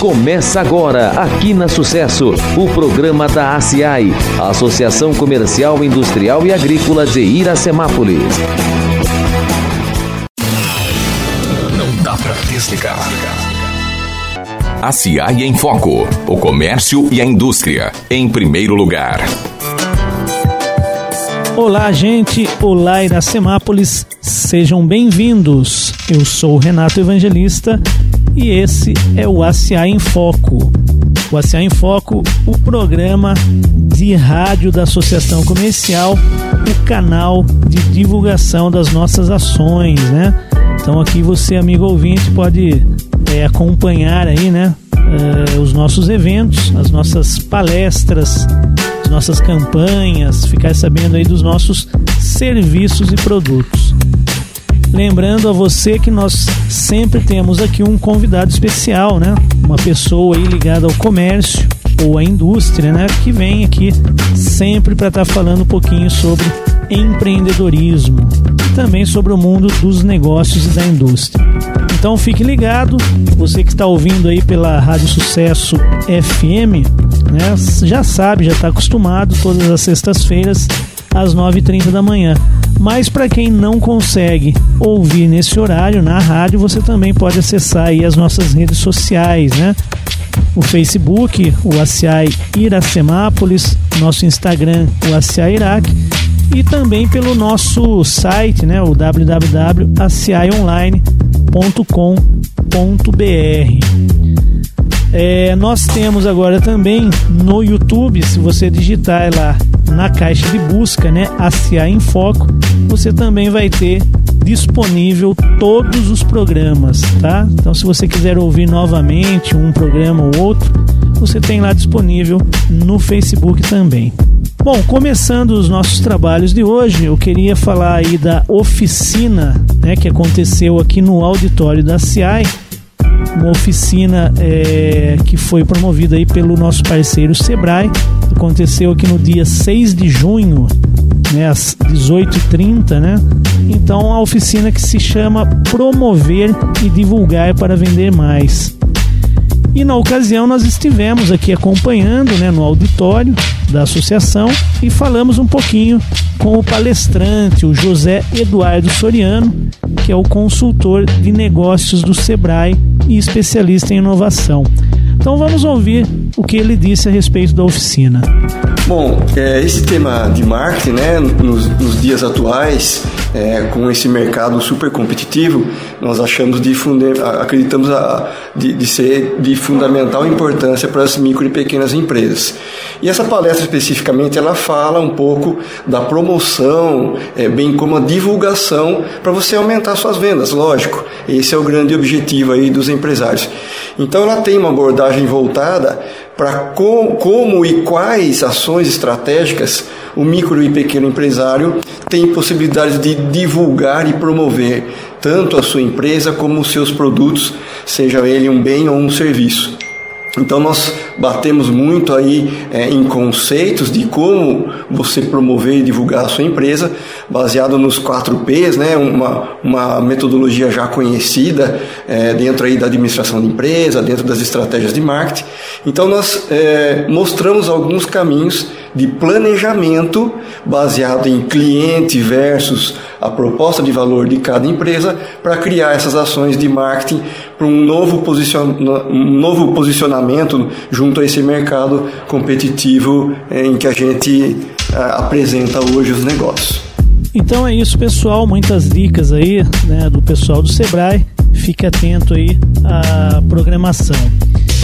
Começa agora, aqui na Sucesso, o programa da ACI, Associação Comercial, Industrial e Agrícola de Iracemápolis. Não dá pra desligar. ACI em Foco. O comércio e a indústria. Em primeiro lugar. Olá, gente. Olá, Iracemápolis. Sejam bem-vindos. Eu sou o Renato Evangelista e esse é o ACA em Foco. O ACA em Foco, o programa de rádio da Associação Comercial, o canal de divulgação das nossas ações, né? Então aqui você, amigo ouvinte, pode é, acompanhar aí, né? É, os nossos eventos, as nossas palestras, as nossas campanhas, ficar sabendo aí dos nossos serviços e produtos. Lembrando a você que nós sempre temos aqui um convidado especial, né? Uma pessoa aí ligada ao comércio ou à indústria, né? Que vem aqui sempre para estar tá falando um pouquinho sobre empreendedorismo e também sobre o mundo dos negócios e da indústria. Então fique ligado, você que está ouvindo aí pela Rádio Sucesso FM, né? Já sabe, já está acostumado todas as sextas-feiras às 9h30 da manhã. Mas para quem não consegue ouvir nesse horário na rádio, você também pode acessar aí as nossas redes sociais, né? O Facebook, o ACI Iracemápolis, nosso Instagram, o ACI Iraque, e também pelo nosso site, né, o www.acionline.com.br. É, nós temos agora também no YouTube, se você digitar lá na caixa de busca, né, ACA em Foco, você também vai ter disponível todos os programas, tá? Então, se você quiser ouvir novamente um programa ou outro, você tem lá disponível no Facebook também. Bom, começando os nossos trabalhos de hoje, eu queria falar aí da oficina né, que aconteceu aqui no auditório da CIAI uma oficina é, que foi promovida aí pelo nosso parceiro Sebrae. Aconteceu aqui no dia 6 de junho, né, às 18h30, né? Então a oficina que se chama Promover e Divulgar para Vender Mais. E na ocasião nós estivemos aqui acompanhando né, no auditório da associação e falamos um pouquinho com o palestrante, o José Eduardo Soriano, que é o consultor de negócios do Sebrae e especialista em inovação. Então vamos ouvir o que ele disse a respeito da oficina. Bom, é, esse tema de marketing, né, nos, nos dias atuais, é, com esse mercado super competitivo, nós achamos de acreditamos a, de, de, ser de fundamental importância para as micro e pequenas empresas. E essa palestra especificamente ela fala um pouco da promoção, é, bem como a divulgação para você aumentar suas vendas, lógico. Esse é o grande objetivo aí dos empresários. Então ela tem uma abordagem voltada para com, como e quais ações estratégicas o micro e pequeno empresário tem possibilidade de divulgar e promover tanto a sua empresa como os seus produtos, seja ele um bem ou um serviço. Então nós batemos muito aí é, em conceitos de como você promover e divulgar a sua empresa, baseado nos 4 Ps, né? uma, uma metodologia já conhecida é, dentro aí da administração de empresa, dentro das estratégias de marketing. Então nós é, mostramos alguns caminhos de planejamento baseado em cliente versus a proposta de valor de cada empresa para criar essas ações de marketing para um um novo posicionamento junto a esse mercado competitivo eh, em que a gente eh, apresenta hoje os negócios. Então é isso, pessoal. Muitas dicas aí né, do pessoal do Sebrae. Fique atento aí à programação.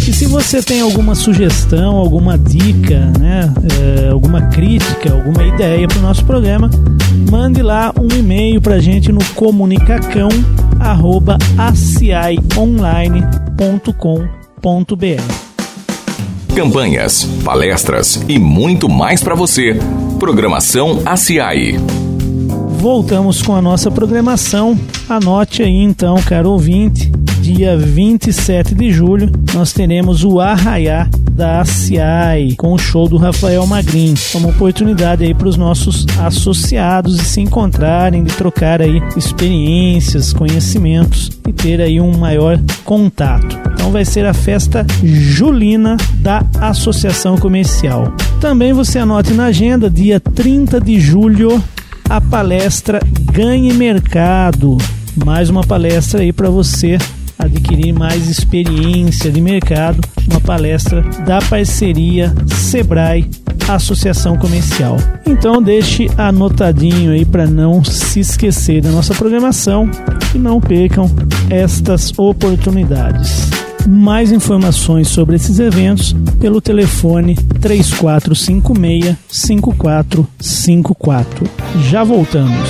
E se você tem alguma sugestão, alguma dica, né, é, alguma crítica, alguma ideia para o nosso programa, mande lá um e-mail para a gente no comunicacão@acionline.com.br. Campanhas, palestras e muito mais para você. Programação ACI. Voltamos com a nossa programação. Anote aí então, caro ouvinte dia 27 de julho, nós teremos o Arraiá da ACI com o show do Rafael Magrin. É uma oportunidade aí para os nossos associados de se encontrarem, de trocar aí experiências, conhecimentos e ter aí um maior contato. Então vai ser a festa julina da Associação Comercial. Também você anote na agenda, dia 30 de julho, a palestra Ganhe Mercado. Mais uma palestra aí para você adquirir mais experiência de mercado, uma palestra da parceria Sebrae Associação Comercial. Então deixe anotadinho aí para não se esquecer da nossa programação e não percam estas oportunidades. Mais informações sobre esses eventos pelo telefone 3456 5454. Já voltamos.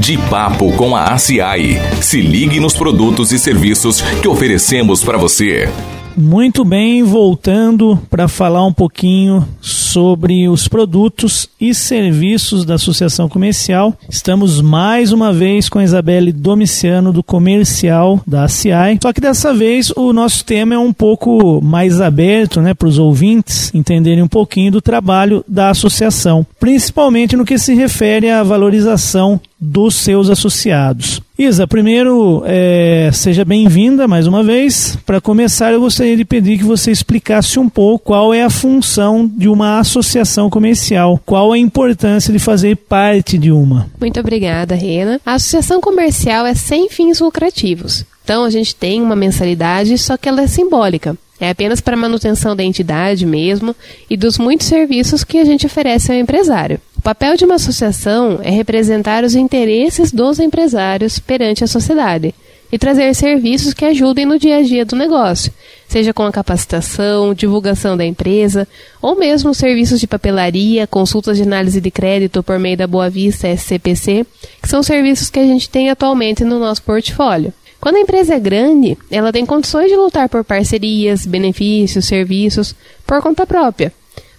De Papo com a ACI. Se ligue nos produtos e serviços que oferecemos para você. Muito bem, voltando para falar um pouquinho sobre os produtos e serviços da Associação Comercial. Estamos mais uma vez com a Isabelle Domiciano do Comercial da ACI. Só que dessa vez o nosso tema é um pouco mais aberto, né, para os ouvintes entenderem um pouquinho do trabalho da associação, principalmente no que se refere à valorização dos seus associados. Isa, primeiro, é, seja bem-vinda mais uma vez. Para começar, eu gostaria de pedir que você explicasse um pouco qual é a função de uma associação comercial, qual a importância de fazer parte de uma. Muito obrigada, Rena. A associação comercial é sem fins lucrativos. Então, a gente tem uma mensalidade, só que ela é simbólica. É apenas para manutenção da entidade mesmo e dos muitos serviços que a gente oferece ao empresário. O papel de uma associação é representar os interesses dos empresários perante a sociedade e trazer serviços que ajudem no dia a dia do negócio, seja com a capacitação, divulgação da empresa, ou mesmo serviços de papelaria, consultas de análise de crédito por meio da Boa Vista SCPC, que são serviços que a gente tem atualmente no nosso portfólio. Quando a empresa é grande, ela tem condições de lutar por parcerias, benefícios, serviços por conta própria.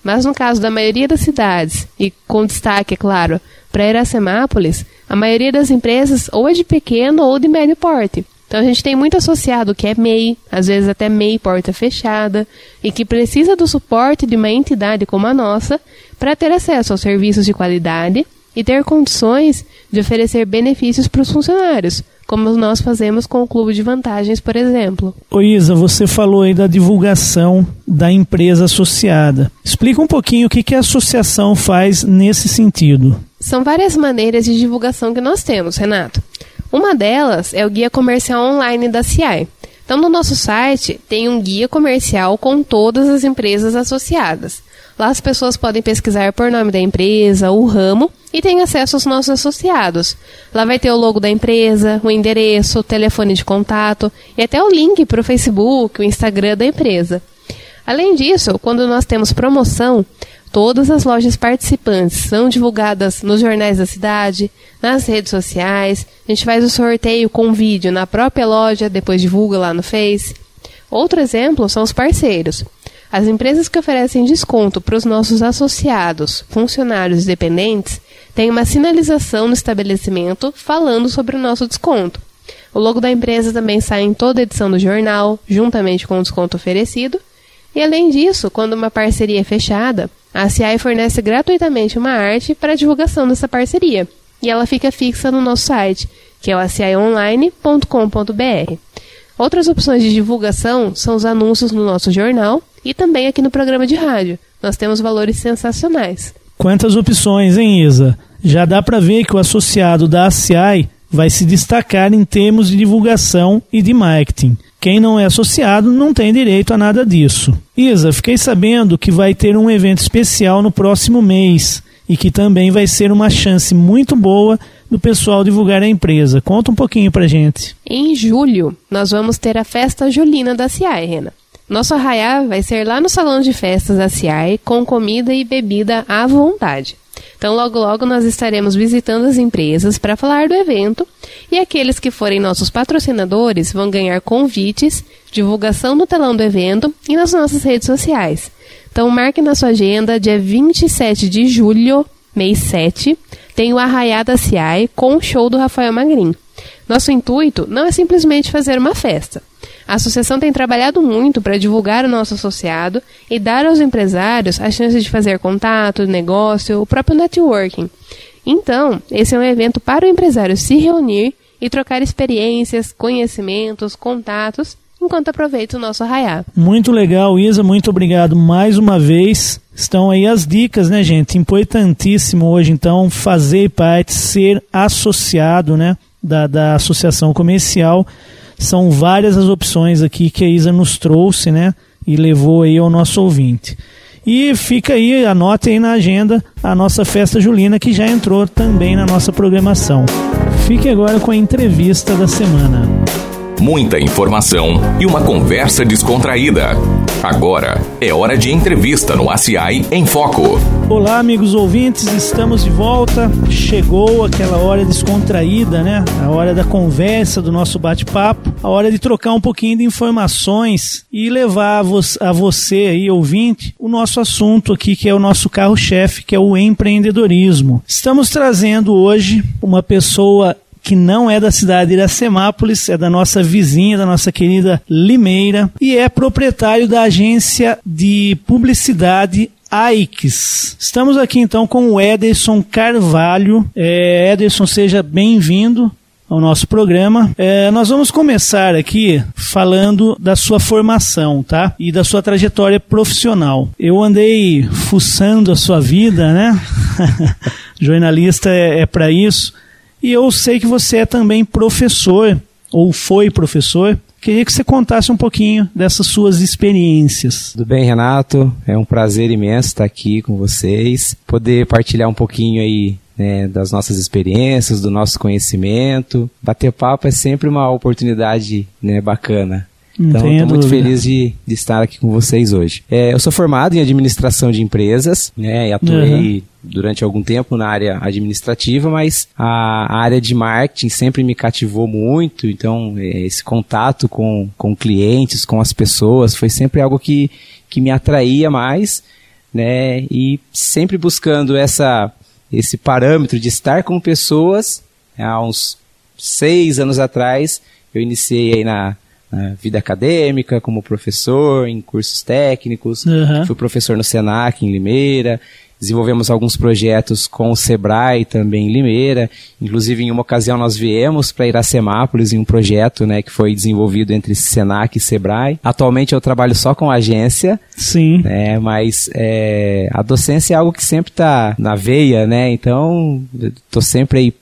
Mas no caso da maioria das cidades, e com destaque, é claro, para Iracemápolis, a maioria das empresas ou é de pequeno ou de médio porte. Então a gente tem muito associado que é MEI, às vezes até MEI porta fechada, e que precisa do suporte de uma entidade como a nossa para ter acesso aos serviços de qualidade e ter condições de oferecer benefícios para os funcionários, como nós fazemos com o Clube de Vantagens, por exemplo. Ô Isa, você falou aí da divulgação da empresa associada. Explica um pouquinho o que, que a associação faz nesse sentido. São várias maneiras de divulgação que nós temos, Renato. Uma delas é o Guia Comercial Online da CI. Então, no nosso site tem um guia comercial com todas as empresas associadas. Lá as pessoas podem pesquisar por nome da empresa, o ramo e tem acesso aos nossos associados. Lá vai ter o logo da empresa, o endereço, o telefone de contato e até o link para o Facebook, o Instagram da empresa. Além disso, quando nós temos promoção, todas as lojas participantes são divulgadas nos jornais da cidade, nas redes sociais. A gente faz o sorteio com vídeo na própria loja, depois divulga lá no Face. Outro exemplo são os parceiros. As empresas que oferecem desconto para os nossos associados, funcionários e dependentes, têm uma sinalização no estabelecimento falando sobre o nosso desconto. O logo da empresa também sai em toda edição do jornal, juntamente com o desconto oferecido. E além disso, quando uma parceria é fechada, a CI fornece gratuitamente uma arte para divulgação dessa parceria. E ela fica fixa no nosso site, que é o acionline.com.br. Outras opções de divulgação são os anúncios no nosso jornal e também aqui no programa de rádio. Nós temos valores sensacionais. Quantas opções, hein, Isa? Já dá para ver que o associado da ACI vai se destacar em termos de divulgação e de marketing. Quem não é associado não tem direito a nada disso. Isa, fiquei sabendo que vai ter um evento especial no próximo mês e que também vai ser uma chance muito boa do pessoal divulgar a empresa. Conta um pouquinho pra gente. Em julho, nós vamos ter a festa julina da CI, Rena. Nosso arraiá vai ser lá no salão de festas da CI, com comida e bebida à vontade. Então, logo logo nós estaremos visitando as empresas para falar do evento e aqueles que forem nossos patrocinadores vão ganhar convites, divulgação no telão do evento e nas nossas redes sociais. Então, marque na sua agenda, dia 27 de julho, mês 7, tem o Arraiá da CI com o show do Rafael Magrin. Nosso intuito não é simplesmente fazer uma festa. A associação tem trabalhado muito para divulgar o nosso associado e dar aos empresários a chance de fazer contato, negócio, o próprio networking. Então, esse é um evento para o empresário se reunir e trocar experiências, conhecimentos, contatos enquanto aproveita o nosso arraiá. Muito legal, Isa, muito obrigado mais uma vez. Estão aí as dicas, né, gente? Importantíssimo hoje, então, fazer parte, ser associado, né, da, da associação comercial. São várias as opções aqui que a Isa nos trouxe, né, e levou aí ao nosso ouvinte. E fica aí, anote aí na agenda a nossa festa julina que já entrou também na nossa programação. Fique agora com a entrevista da semana muita informação e uma conversa descontraída. Agora é hora de entrevista no ACI em Foco. Olá, amigos ouvintes, estamos de volta. Chegou aquela hora descontraída, né? A hora da conversa, do nosso bate-papo, a hora de trocar um pouquinho de informações e levar a, você aí, ouvinte, o nosso assunto aqui, que é o nosso carro-chefe, que é o empreendedorismo. Estamos trazendo hoje uma pessoa que não é da cidade de Iracemápolis, é da nossa vizinha, da nossa querida Limeira, e é proprietário da agência de publicidade AIX. Estamos aqui então com o Ederson Carvalho. É, Ederson, seja bem-vindo ao nosso programa. É, nós vamos começar aqui falando da sua formação, tá? E da sua trajetória profissional. Eu andei fuçando a sua vida, né? Jornalista é, é para isso. E eu sei que você é também professor, ou foi professor. Queria que você contasse um pouquinho dessas suas experiências. Tudo bem, Renato? É um prazer imenso estar aqui com vocês, poder partilhar um pouquinho aí né, das nossas experiências, do nosso conhecimento. Bater papo é sempre uma oportunidade né, bacana. Então, estou muito feliz de, de, estar aqui com vocês hoje. É, eu sou formado em administração de empresas, né, e atuei uhum. durante algum tempo na área administrativa, mas a, área de marketing sempre me cativou muito. Então, é, esse contato com, com clientes, com as pessoas, foi sempre algo que, que me atraía mais, né, e sempre buscando essa, esse parâmetro de estar com pessoas. Há uns seis anos atrás, eu iniciei aí na né, vida acadêmica, como professor em cursos técnicos, uhum. fui professor no Senac em Limeira, desenvolvemos alguns projetos com o Sebrae também em Limeira, inclusive em uma ocasião nós viemos para Iracemápolis em um projeto né, que foi desenvolvido entre Senac e Sebrae. Atualmente eu trabalho só com agência, Sim. Né, mas é, a docência é algo que sempre está na veia, né? Então estou sempre aí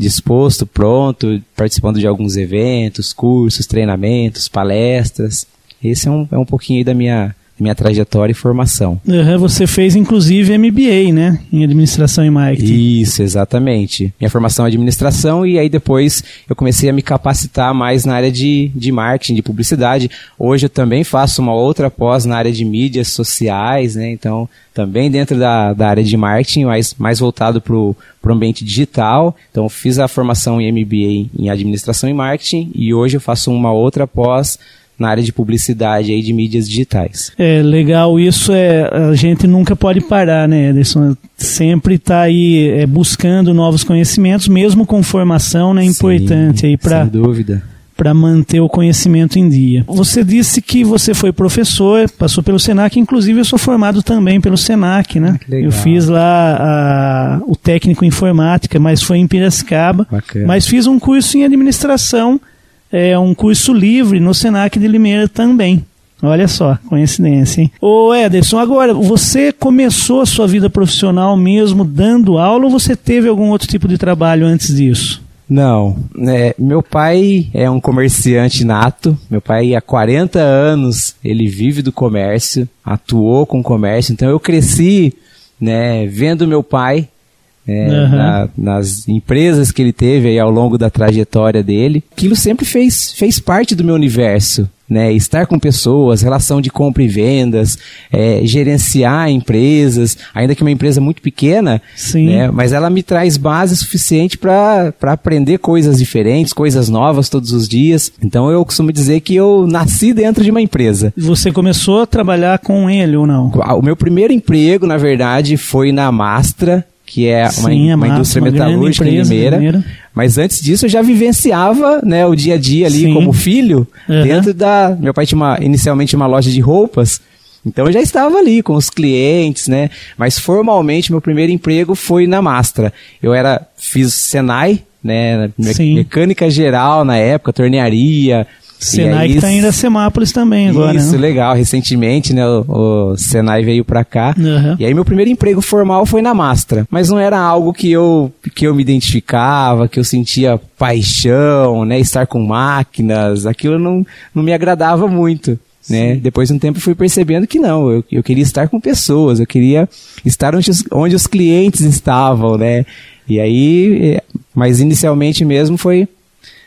disposto, pronto, participando de alguns eventos, cursos, treinamentos, palestras. Esse é um, é um pouquinho da minha, minha trajetória e formação. Uhum, você fez inclusive MBA, né? Em administração e marketing. Isso, exatamente. Minha formação é administração e aí depois eu comecei a me capacitar mais na área de, de marketing, de publicidade. Hoje eu também faço uma outra pós na área de mídias sociais, né? Então, também dentro da, da área de marketing, mas mais voltado para o ambiente digital. Então, fiz a formação em MBA em administração e marketing e hoje eu faço uma outra pós na área de publicidade e de mídias digitais. É legal, isso é a gente nunca pode parar, né, Ederson? Sempre está aí é, buscando novos conhecimentos, mesmo com formação, né? Importante Sim, aí para. Sem dúvida para manter o conhecimento em dia. Você disse que você foi professor, passou pelo Senac, inclusive eu sou formado também pelo Senac, né? Ah, eu fiz lá a, o técnico em informática, mas foi em Piracicaba. Bacana. Mas fiz um curso em administração é, um curso livre no Senac de Limeira também. Olha só, coincidência, hein? Ô Ederson, agora, você começou a sua vida profissional mesmo dando aula ou você teve algum outro tipo de trabalho antes disso? Não, é, meu pai é um comerciante nato. Meu pai há 40 anos ele vive do comércio, atuou com comércio. Então eu cresci, né, vendo meu pai é, uhum. na, nas empresas que ele teve aí ao longo da trajetória dele. Aquilo sempre fez, fez parte do meu universo. Né, estar com pessoas, relação de compra e vendas, é, gerenciar empresas, ainda que uma empresa muito pequena, né, mas ela me traz base suficiente para aprender coisas diferentes, coisas novas todos os dias. Então eu costumo dizer que eu nasci dentro de uma empresa. Você começou a trabalhar com ele ou não? O meu primeiro emprego, na verdade, foi na Mastra, que é uma, Sim, é uma massa, indústria uma metalúrgica em empresa, Limeira. Limeira. Mas antes disso eu já vivenciava né, o dia a dia ali Sim. como filho, Uhum. dentro da. Meu pai tinha uma- inicialmente uma loja de roupas. Então eu já estava ali com os clientes, né? Mas formalmente meu primeiro emprego foi na Mastra. Eu era fiz Senai, né? me- Sim. Mecânica geral na época, tornearia. Senai aí que tá indo a Semápolis também agora, isso, né? legal. Recentemente, né, o, o Senai veio pra cá. Uhum. E aí meu primeiro emprego formal foi na Mastra. Mas não era algo que eu, que eu me identificava, que eu sentia paixão, né? Estar com máquinas, aquilo não, não me agradava muito. Né? Depois de um tempo fui percebendo que não, eu, eu queria estar com pessoas, eu queria estar onde os, onde os clientes estavam, né? E aí, eh, mas inicialmente mesmo foi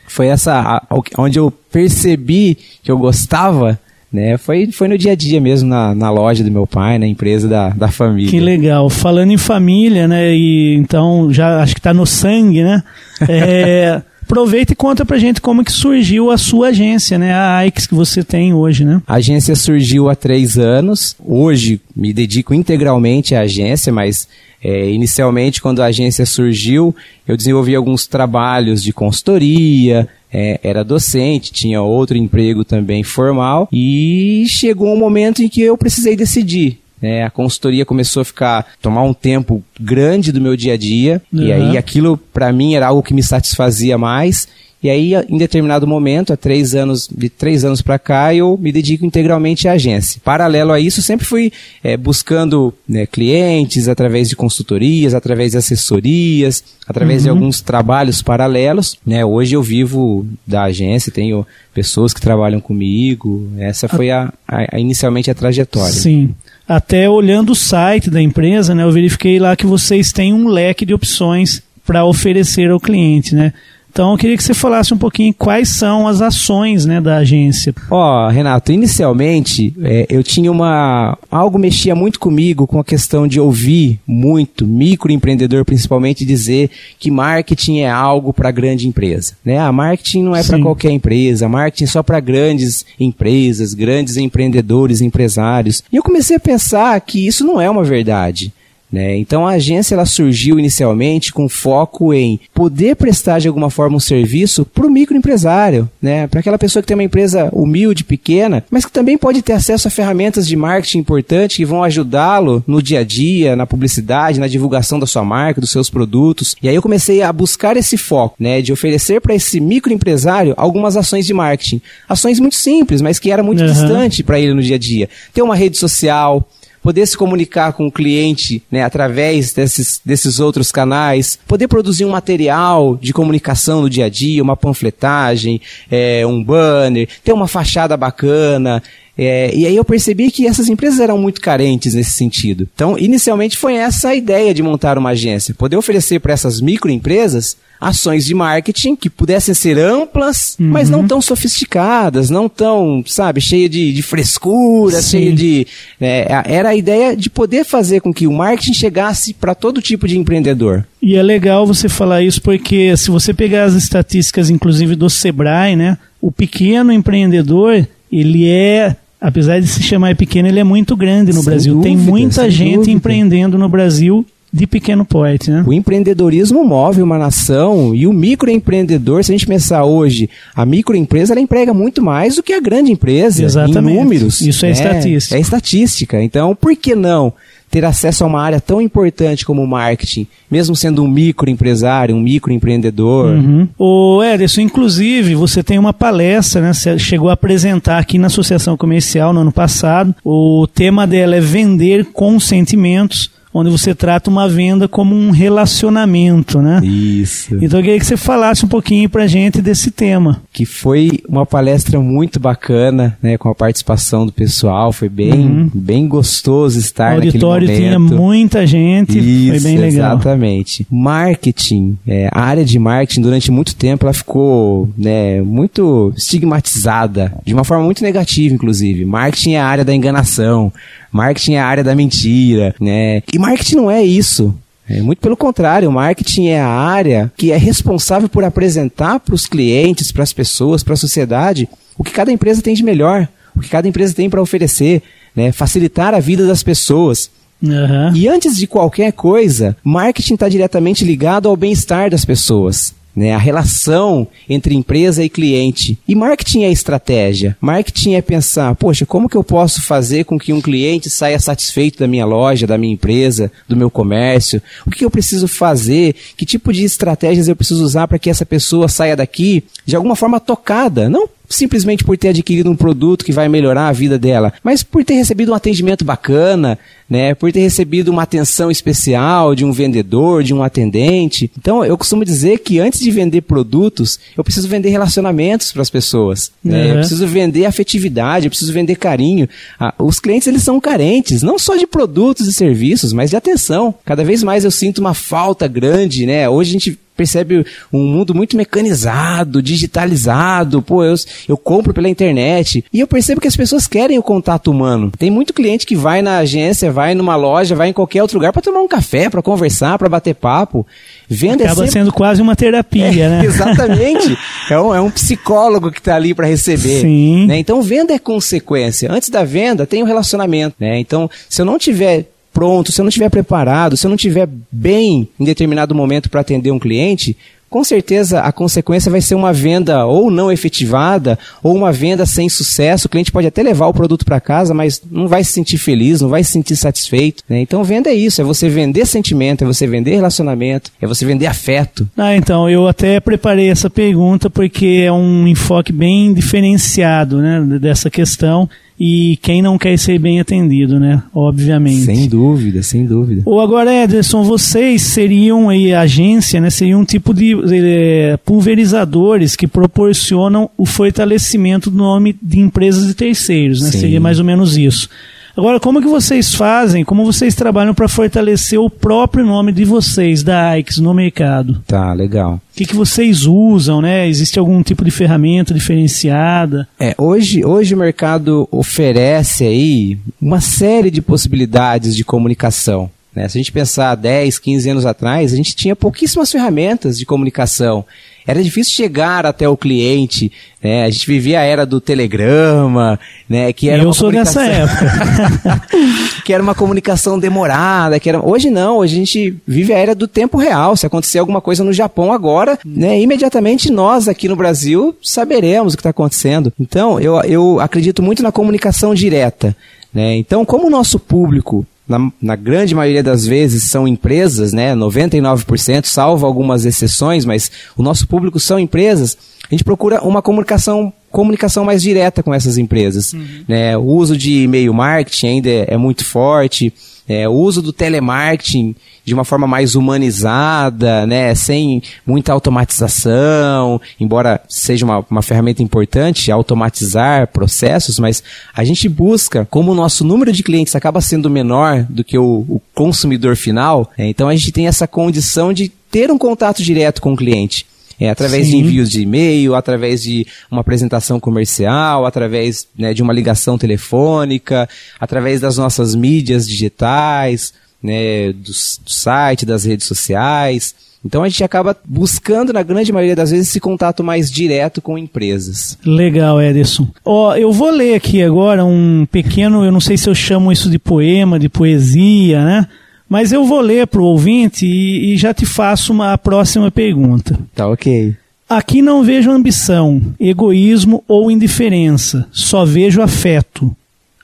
foi essa onde eu percebi que eu gostava, né? Foi, foi no dia a dia mesmo na, na loja do meu pai, na empresa da, da família. Que legal. Falando em família, né? E então já acho que tá no sangue, né? É, aproveita e conta pra gente como que surgiu a sua agência, né? A AIX que você tem hoje, né? A agência surgiu há três anos. Hoje me dedico integralmente à agência, mas é, inicialmente, quando a agência surgiu, eu desenvolvi alguns trabalhos de consultoria, é, era docente, tinha outro emprego também formal, e chegou um momento em que eu precisei decidir. Né? a consultoria começou a ficar tomar um tempo grande do meu dia a dia e Uhum. aí aquilo para mim era algo que me satisfazia mais e aí, em determinado momento, há três anos, de três anos para cá, eu me dedico integralmente à agência. Paralelo a isso, sempre fui eh, buscando né, clientes através de consultorias, através de assessorias, através de alguns trabalhos paralelos. Né? Hoje eu vivo da agência, tenho pessoas que trabalham comigo. Essa foi a, a- a- inicialmente a trajetória. Sim. Até olhando o site da empresa, né, eu verifiquei lá que vocês têm um leque de opções para oferecer ao cliente, né? Então eu queria que você falasse um pouquinho quais são as ações né, da agência. Ó, Renato, inicialmente é, eu tinha uma. Algo mexia muito comigo com a questão de ouvir muito, microempreendedor principalmente, dizer que marketing é algo para grande empresa. Né? A marketing não é para qualquer empresa, marketing é só para grandes empresas, grandes empreendedores, empresários. E eu comecei a pensar que isso não é uma verdade. Né? Então a agência ela surgiu inicialmente com foco em poder prestar de alguma forma um serviço para o microempresário, né? para aquela pessoa que tem uma empresa humilde, pequena, mas que também pode ter acesso a ferramentas de marketing importantes que vão ajudá-lo no dia a dia, na publicidade, na divulgação da sua marca, dos seus produtos. E aí eu comecei a buscar esse foco, né? de oferecer para esse microempresário algumas ações de marketing. Ações muito simples, mas que era muito Aham. distante para ele no dia a dia. Ter uma rede social, poder se comunicar com o cliente né, através desses, desses outros canais, poder produzir um material de comunicação no dia a dia, uma panfletagem, é, um banner, ter uma fachada bacana. É, e aí eu percebi que essas empresas eram muito carentes nesse sentido. Então, inicialmente foi essa a ideia de montar uma agência, poder oferecer para essas microempresas ações de marketing que pudessem ser amplas, mas não tão sofisticadas, não tão, sabe, cheia de, de frescura, Sim. cheia de. é, era a ideia de poder fazer com que o marketing chegasse para todo tipo de empreendedor. E é legal você falar isso porque se você pegar as estatísticas, inclusive do Sebrae, né, o pequeno empreendedor, ele é, apesar de se chamar pequeno, ele é muito grande no Sem Brasil. Tem dúvida, muita sem gente dúvida. empreendendo no Brasil de pequeno porte, né? O empreendedorismo move uma nação e o microempreendedor, se a gente pensar hoje, a microempresa ela emprega muito mais do que a grande empresa Exatamente. em números. Isso é estatística. É estatística. Então, por que não ter acesso a uma área tão importante como o marketing, mesmo sendo um microempresário, um microempreendedor? Uhum. O Ederson, inclusive, você tem uma palestra, né? Você chegou a apresentar aqui na Associação Comercial no ano passado. O tema dela é vender com sentimentos, onde você trata uma venda como um relacionamento, né? Isso. Então eu queria que você falasse um pouquinho pra gente desse tema. que foi uma palestra muito bacana, né, com a participação do pessoal, foi bem, bem gostoso o estar auditório naquele tinha muita gente, foi Isso, bem legal. Exatamente. Marketing, é, a área de marketing durante muito tempo ela ficou né, muito estigmatizada, de uma forma muito negativa, inclusive. Marketing é a área da enganação, marketing é a área da mentira, né? E marketing não é isso. É, muito pelo contrário, o marketing é a área que é responsável por apresentar para os clientes, para as pessoas, para a sociedade, o que cada empresa tem de melhor, o que cada empresa tem para oferecer, né? facilitar a vida das pessoas. Uhum. E antes de qualquer coisa, marketing está diretamente ligado ao bem-estar das pessoas né, a relação entre empresa e cliente. E marketing é estratégia. Marketing é pensar, poxa, como que eu posso fazer com que um cliente saia satisfeito da minha loja, da minha empresa, do meu comércio? O que eu preciso fazer? Que tipo de estratégias eu preciso usar para que essa pessoa saia daqui de alguma forma tocada? Não simplesmente por ter adquirido um produto que vai melhorar a vida dela, mas por ter recebido um atendimento bacana, né, por ter recebido uma atenção especial de um vendedor, de um atendente. Então, eu costumo dizer que antes de vender produtos, eu preciso vender relacionamentos para as pessoas. Né? Uhum. Eu preciso vender afetividade, eu preciso vender carinho. Ah, os clientes eles são carentes, não só de produtos e serviços, mas de atenção. Cada vez mais eu sinto uma falta grande, né? Hoje a gente percebe um mundo muito mecanizado, digitalizado. Pô, eu, eu compro pela internet. E eu percebo que as pessoas querem o contato humano. Tem muito cliente que vai na agência, vai numa loja, vai em qualquer outro lugar para tomar um café, para conversar, para bater papo. Venda Acaba é sempre... sendo quase uma terapia, É, né? Exatamente. É um, é um psicólogo que está ali para receber. Sim. né? Então, venda é consequência. Antes da venda, tem o relacionamento. Né? Então, se eu não tiver pronto, se eu não estiver preparado, se eu não estiver bem em determinado momento para atender um cliente, com certeza a consequência vai ser uma venda ou não efetivada, ou uma venda sem sucesso. O cliente pode até levar o produto para casa, mas não vai se sentir feliz, não vai se sentir satisfeito. né? Então, venda é isso: é você vender sentimento, é você vender relacionamento, é você vender afeto. Ah, então, eu até preparei essa pergunta porque é um enfoque bem diferenciado, né, dessa questão e quem não quer ser bem atendido, né, obviamente. Sem dúvida, sem dúvida. Ou agora, Ederson, vocês seriam aí a agência, né? Seriam um tipo de eh, pulverizadores que proporcionam o fortalecimento do nome de empresas e terceiros, né? Sim. Seria mais ou menos isso. Agora, como que vocês fazem, como vocês trabalham para fortalecer o próprio nome de vocês, da AIX, no mercado? Tá, legal. O que, que vocês usam, né? Existe algum tipo de ferramenta diferenciada? É, hoje, hoje o mercado oferece aí uma série de possibilidades de comunicação. Né? Se a gente pensar 10, 15 anos atrás, a gente tinha pouquíssimas ferramentas de comunicação. Era difícil chegar até o cliente, né? A gente vivia a era do telegrama, né? Que era Eu uma sou dessa época. que era uma comunicação demorada, que era... Hoje não, hoje a gente vive a era do tempo real. Se acontecer alguma coisa no Japão agora, né, imediatamente nós aqui no Brasil saberemos o que está acontecendo. Então, eu, eu acredito muito na comunicação direta. Né? Então, como o nosso público na, na grande maioria das vezes são empresas, né, 99%, salvo algumas exceções, mas o nosso público são empresas, a gente procura uma comunicação comunicação mais direta com essas empresas. Né? O uso de e-mail marketing ainda é, é muito forte, é, o uso do telemarketing de uma forma mais humanizada, né, sem muita automatização, embora seja uma, uma ferramenta importante automatizar processos, mas a gente busca, como o nosso número de clientes acaba sendo menor do que o, o consumidor final, é, então a gente tem essa condição de ter um contato direto com o cliente. É, através de Sim. envios de e-mail, através de uma apresentação comercial, através né, de uma ligação telefônica, através das nossas mídias digitais, né, do, do site, das redes sociais. Então a gente acaba buscando, na grande maioria das vezes, esse contato mais direto com empresas. Legal, Ederson. Ó, eu vou ler aqui agora um pequeno, eu não sei se eu chamo isso de poema, de poesia, né? Mas eu vou ler para o ouvinte e, e já te faço uma próxima pergunta. Tá ok. Aqui não vejo ambição, egoísmo ou indiferença, só vejo afeto.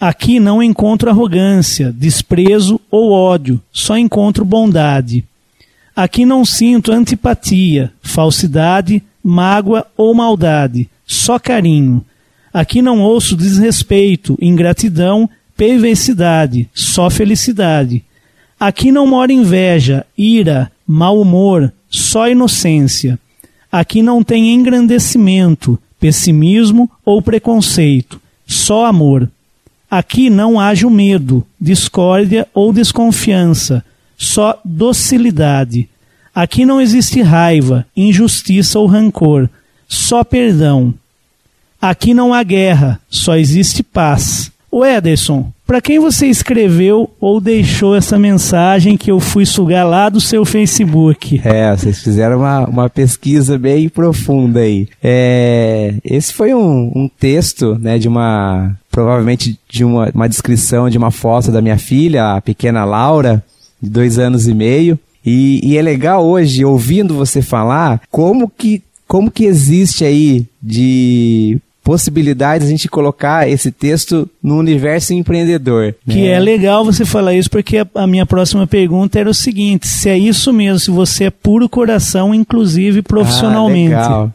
Aqui não encontro arrogância, desprezo ou ódio, só encontro bondade. Aqui não sinto antipatia, falsidade, mágoa ou maldade, só carinho. Aqui não ouço desrespeito, ingratidão, perversidade, só felicidade. Aqui não mora inveja, ira, mau humor, só inocência. Aqui não tem engrandecimento, pessimismo ou preconceito, só amor. Aqui não haja o medo, discórdia ou desconfiança, só docilidade. Aqui não existe raiva, injustiça ou rancor, só perdão. Aqui não há guerra, só existe paz. O Ederson, para quem você escreveu ou deixou essa mensagem que eu fui sugar lá do seu Facebook? É, vocês fizeram uma, uma pesquisa bem profunda aí. É, esse foi um, um texto, né, de uma provavelmente de uma, uma descrição de uma foto da minha filha, a pequena Laura, de dois anos e meio. E, e, é legal hoje, ouvindo você falar, como que, como que existe aí de possibilidades a gente colocar esse texto no universo empreendedor. Que né? é legal você falar isso, porque a, minha próxima pergunta era o seguinte: se é isso mesmo, se você é puro coração, inclusive profissionalmente. Ah, legal.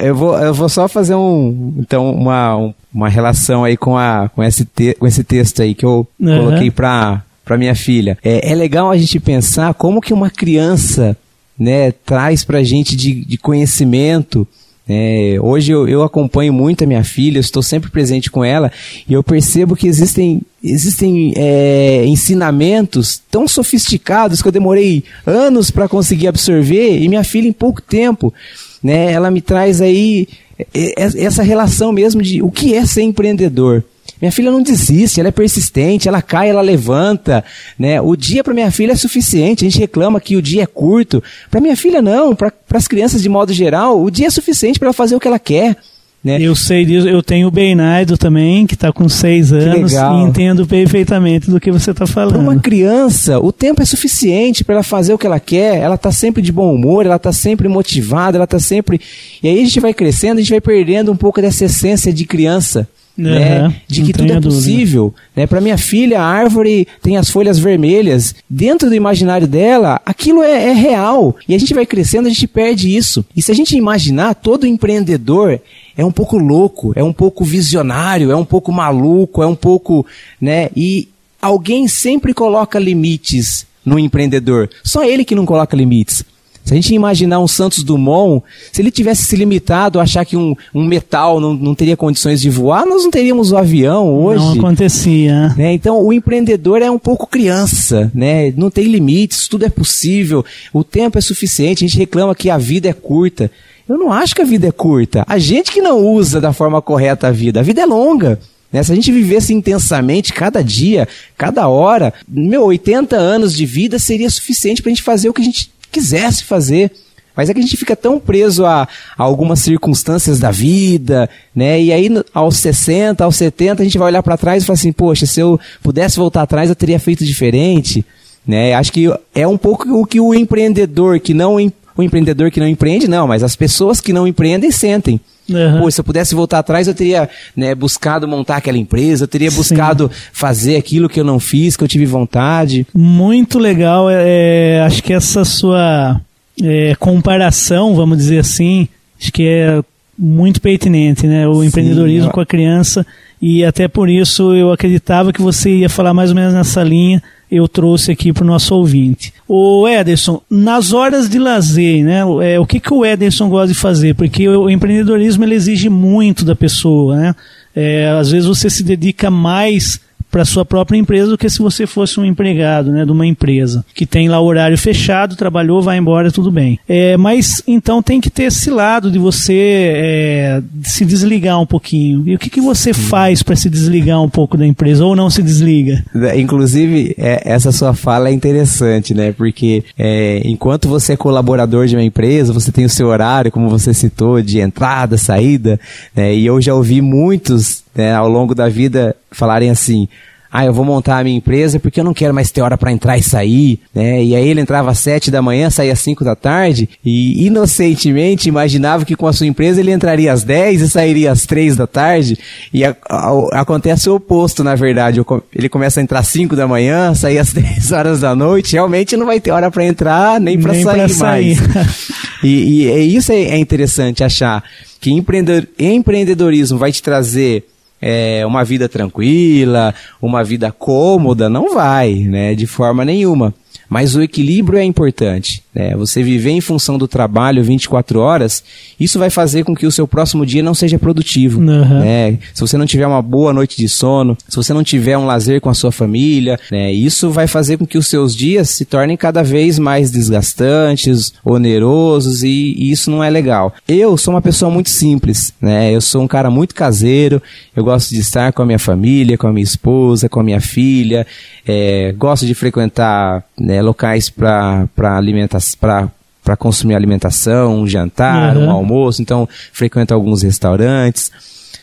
Eu vou, eu vou só fazer um, então, uma, uma relação aí com, a, com, esse, te, com esse texto aí que eu uhum. coloquei para para minha filha. É, é legal a gente pensar como que uma criança né, traz para a gente de, de conhecimento, é, hoje eu, eu, acompanho muito a minha filha, estou sempre presente com ela e eu percebo que existem, existem é, ensinamentos tão sofisticados que eu demorei anos para conseguir absorver e minha filha em pouco tempo, né, ela me traz aí é, é, essa relação mesmo de o que é ser empreendedor. Minha filha não desiste, ela é persistente, ela cai, ela levanta, né? O dia para minha filha é suficiente. A gente reclama que o dia é curto. Para minha filha não, para as crianças de modo geral, o dia é suficiente para ela fazer o que ela quer. Né? Eu sei disso, eu tenho o Beinaido também, que está com seis anos, e entendo perfeitamente do que você está falando. Para uma criança, o tempo é suficiente para ela fazer o que ela quer, ela está sempre de bom humor, ela está sempre motivada, ela está sempre. E aí a gente vai crescendo, a gente vai perdendo um pouco dessa essência de criança. Uhum, né? De que tudo é possível. Né? Para minha filha, a árvore tem as folhas vermelhas. Dentro do imaginário dela, aquilo é, é, real. E a gente vai crescendo, a gente perde isso. E se a gente imaginar, todo empreendedor é um pouco louco, é um pouco visionário, é um pouco maluco, é um pouco. né? E alguém sempre coloca limites no empreendedor. Só ele que não coloca limites. Se a gente imaginar um Santos Dumont, se ele tivesse se limitado a achar que um, um metal não, não teria condições de voar, nós não teríamos o avião hoje. Não acontecia. Né? Então, o empreendedor é um pouco criança, né? não tem limites, tudo é possível, o tempo é suficiente, a gente reclama que a vida é curta. Eu não acho que a vida é curta. A gente que não usa da forma correta a vida. A vida é longa. Né? Se a gente vivesse intensamente cada dia, cada hora, meu, 80 anos de vida seria suficiente para a gente fazer o que a gente quisesse fazer. Mas é que a gente fica tão preso a, a, algumas circunstâncias da vida, né? E aí, aos 60, aos 70, a gente vai olhar para trás e falar assim: poxa, se eu pudesse voltar atrás, eu teria feito diferente, né? Acho que é um pouco o que o empreendedor que não o empreendedor que não empreende, não, mas as pessoas que não empreendem sentem. Uhum. Pô, se eu pudesse voltar atrás, eu teria né, buscado montar aquela empresa, eu teria buscado Sim. fazer aquilo que eu não fiz, que eu tive vontade. Muito legal. É, é, acho que essa sua é, comparação, vamos dizer assim, acho que é muito pertinente, né? O Sim, empreendedorismo eu... com a criança. E até por isso eu acreditava que você ia falar mais ou menos nessa linha eu trouxe aqui para o nosso ouvinte. O Ederson, nas horas de lazer, né, é, o que, que o Ederson gosta de fazer? Porque o, empreendedorismo ele exige muito da pessoa, né? É, às vezes você se dedica mais para sua própria empresa do que se você fosse um empregado né, de uma empresa que tem lá o horário fechado, trabalhou, vai embora, tudo bem. É, mas então tem que ter esse lado de você é, se desligar um pouquinho. E o que, que você faz para se desligar um pouco da empresa ou não se desliga? É, inclusive, é, essa sua fala é interessante, né? Porque é, enquanto você é colaborador de uma empresa, você tem o seu horário, como você citou, de entrada, saída, né? e eu já ouvi muitos né, ao longo da vida falarem assim: ah, eu vou montar a minha empresa porque eu não quero mais ter hora para entrar e sair, né? E aí ele entrava às sete da manhã, saía às cinco da tarde e inocentemente imaginava que com a sua empresa ele entraria às dez e sairia às três da tarde e a, a, acontece o oposto, na verdade. Ele começa a entrar às cinco da manhã, sair às dez horas da noite, realmente não vai ter hora para entrar nem para sair, sair mais. e, e, e, isso é, é interessante achar que empreendedorismo vai te trazer é, uma vida tranquila, uma vida cômoda, não vai, né, de forma nenhuma. Mas o equilíbrio é importante. Né, você viver em função do trabalho 24 horas, isso vai fazer com que o seu próximo dia não seja produtivo. Uhum. Né? Se você não tiver uma boa noite de sono, se você não tiver um lazer com a sua família, né, isso vai fazer com que os seus dias se tornem cada vez mais desgastantes, onerosos e, e isso não é legal. Eu sou uma pessoa muito simples, né? Eu sou um cara muito caseiro, eu gosto de estar com a minha família, com a minha esposa, com a minha filha, é, gosto de frequentar né, locais para alimentação para consumir alimentação, um jantar, uhum. um almoço, então frequento alguns restaurantes.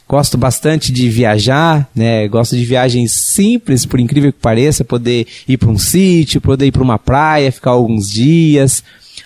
Gosto bastante de viajar, né? Gosto de viagens simples, por incrível que pareça, poder ir para um sítio, poder ir para uma praia, ficar alguns dias.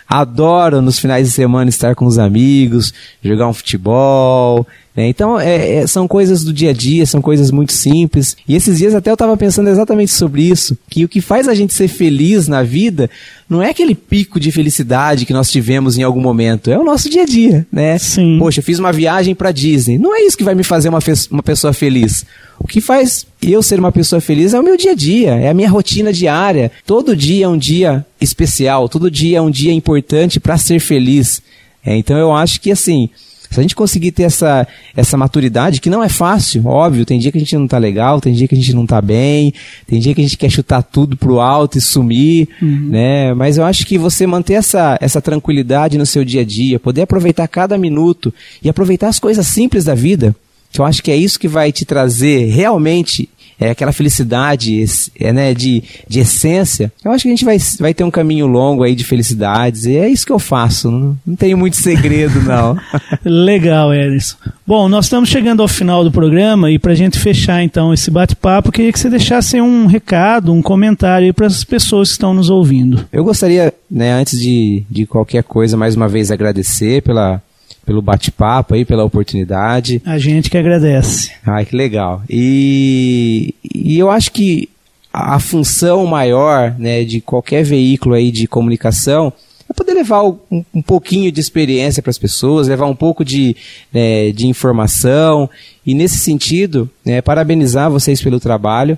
Adoro nos finais de semana estar com os amigos, jogar um futebol, né? Então, é, é, são coisas do dia a dia, são coisas muito simples. E esses dias até eu estava pensando exatamente sobre isso, que o que faz a gente ser feliz na vida não é aquele pico de felicidade que nós tivemos em algum momento, é o nosso dia a dia, né? Sim. Poxa, eu fiz uma viagem para Disney. Não é isso que vai me fazer uma, uma pessoa feliz. O que faz eu ser uma pessoa feliz é o meu dia a dia, é a minha rotina diária. Todo dia é um dia especial, todo dia é um dia importante para ser feliz. É, então eu acho que assim, se a gente conseguir ter essa, essa maturidade, que não é fácil, óbvio, tem dia que a gente não tá legal, tem dia que a gente não tá bem, tem dia que a gente quer chutar tudo pro alto e sumir, uhum. né? Mas eu acho que você manter essa, essa tranquilidade no seu dia a dia, poder aproveitar cada minuto e aproveitar as coisas simples da vida, que eu acho que é isso que vai te trazer realmente é aquela felicidade é, né, de, de essência, eu acho que a gente vai, vai ter um caminho longo aí de felicidades. E é isso que eu faço. Não, não tenho muito segredo, não. Legal, Edson. Bom, nós estamos chegando ao final do programa e para a gente fechar então esse bate-papo, queria que você deixasse um recado, um comentário para as pessoas que estão nos ouvindo. Eu gostaria, né, antes de, de qualquer coisa, mais uma vez agradecer pela pelo bate-papo aí, pela oportunidade. A gente que agradece. Ai, que legal. E, e eu acho que a função maior né, de qualquer veículo aí de comunicação é poder levar um, um pouquinho de experiência para as pessoas, levar um pouco de, né, de informação. E nesse sentido, né, parabenizar vocês pelo trabalho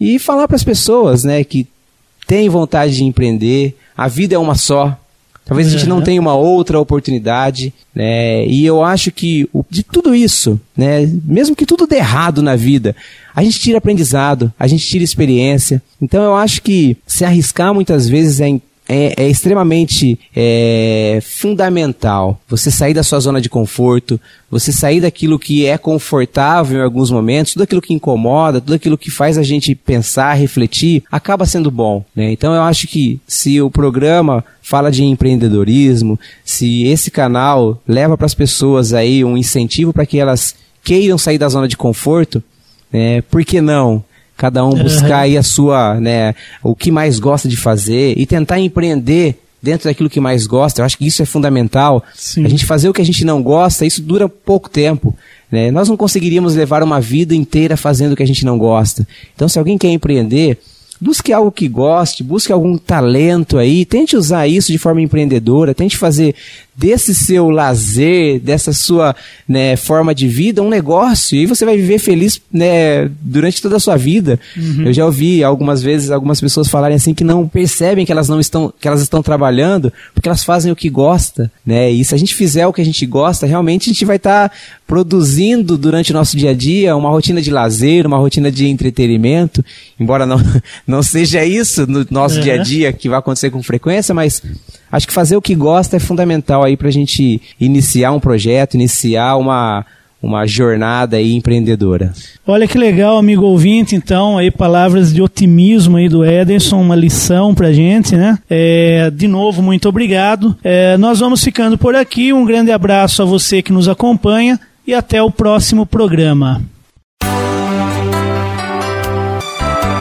e falar para as pessoas né, que têm vontade de empreender. A vida é uma só, Talvez a gente não tenha uma outra oportunidade, né? E eu acho que de tudo isso, né? Mesmo que tudo dê errado na vida, a gente tira aprendizado, a gente tira experiência. Então eu acho que se arriscar muitas vezes é é, é extremamente é, fundamental você sair da sua zona de conforto, você sair daquilo que é confortável em alguns momentos, tudo aquilo que incomoda, tudo aquilo que faz a gente pensar, refletir, acaba sendo bom. Né? Então eu acho que se o programa fala de empreendedorismo, se esse canal leva para as pessoas aí um incentivo para que elas queiram sair da zona de conforto, né, por que não? Cada um buscar aí a sua, né, o que mais gosta de fazer e tentar empreender dentro daquilo que mais gosta. Eu acho que isso é fundamental. Sim. A gente fazer o que a gente não gosta, isso dura pouco tempo. Né? Nós não conseguiríamos levar uma vida inteira fazendo o que a gente não gosta. Então, se alguém quer empreender, busque algo que goste, busque algum talento aí, tente usar isso de forma empreendedora, tente fazer desse seu lazer, dessa sua né, forma de vida, um negócio, e você vai viver feliz né, durante toda a sua vida. Uhum. Eu já ouvi algumas vezes algumas pessoas falarem assim que não percebem que elas não estão, que elas estão trabalhando porque elas fazem o que gosta, né? E se a gente fizer o que a gente gosta, realmente a gente vai estar tá produzindo durante o nosso dia a dia uma rotina de lazer, uma rotina de entretenimento, embora não, não seja isso no nosso uhum. dia a dia que vai acontecer com frequência, mas acho que fazer o que gosta é fundamental aí para a gente iniciar um projeto, iniciar uma, uma jornada aí empreendedora. Olha que legal, amigo ouvinte, então, aí palavras de otimismo aí do Ederson, uma lição pra gente, né? É, de novo, muito obrigado. É, nós vamos ficando por aqui, um grande abraço a você que nos acompanha e até o próximo programa.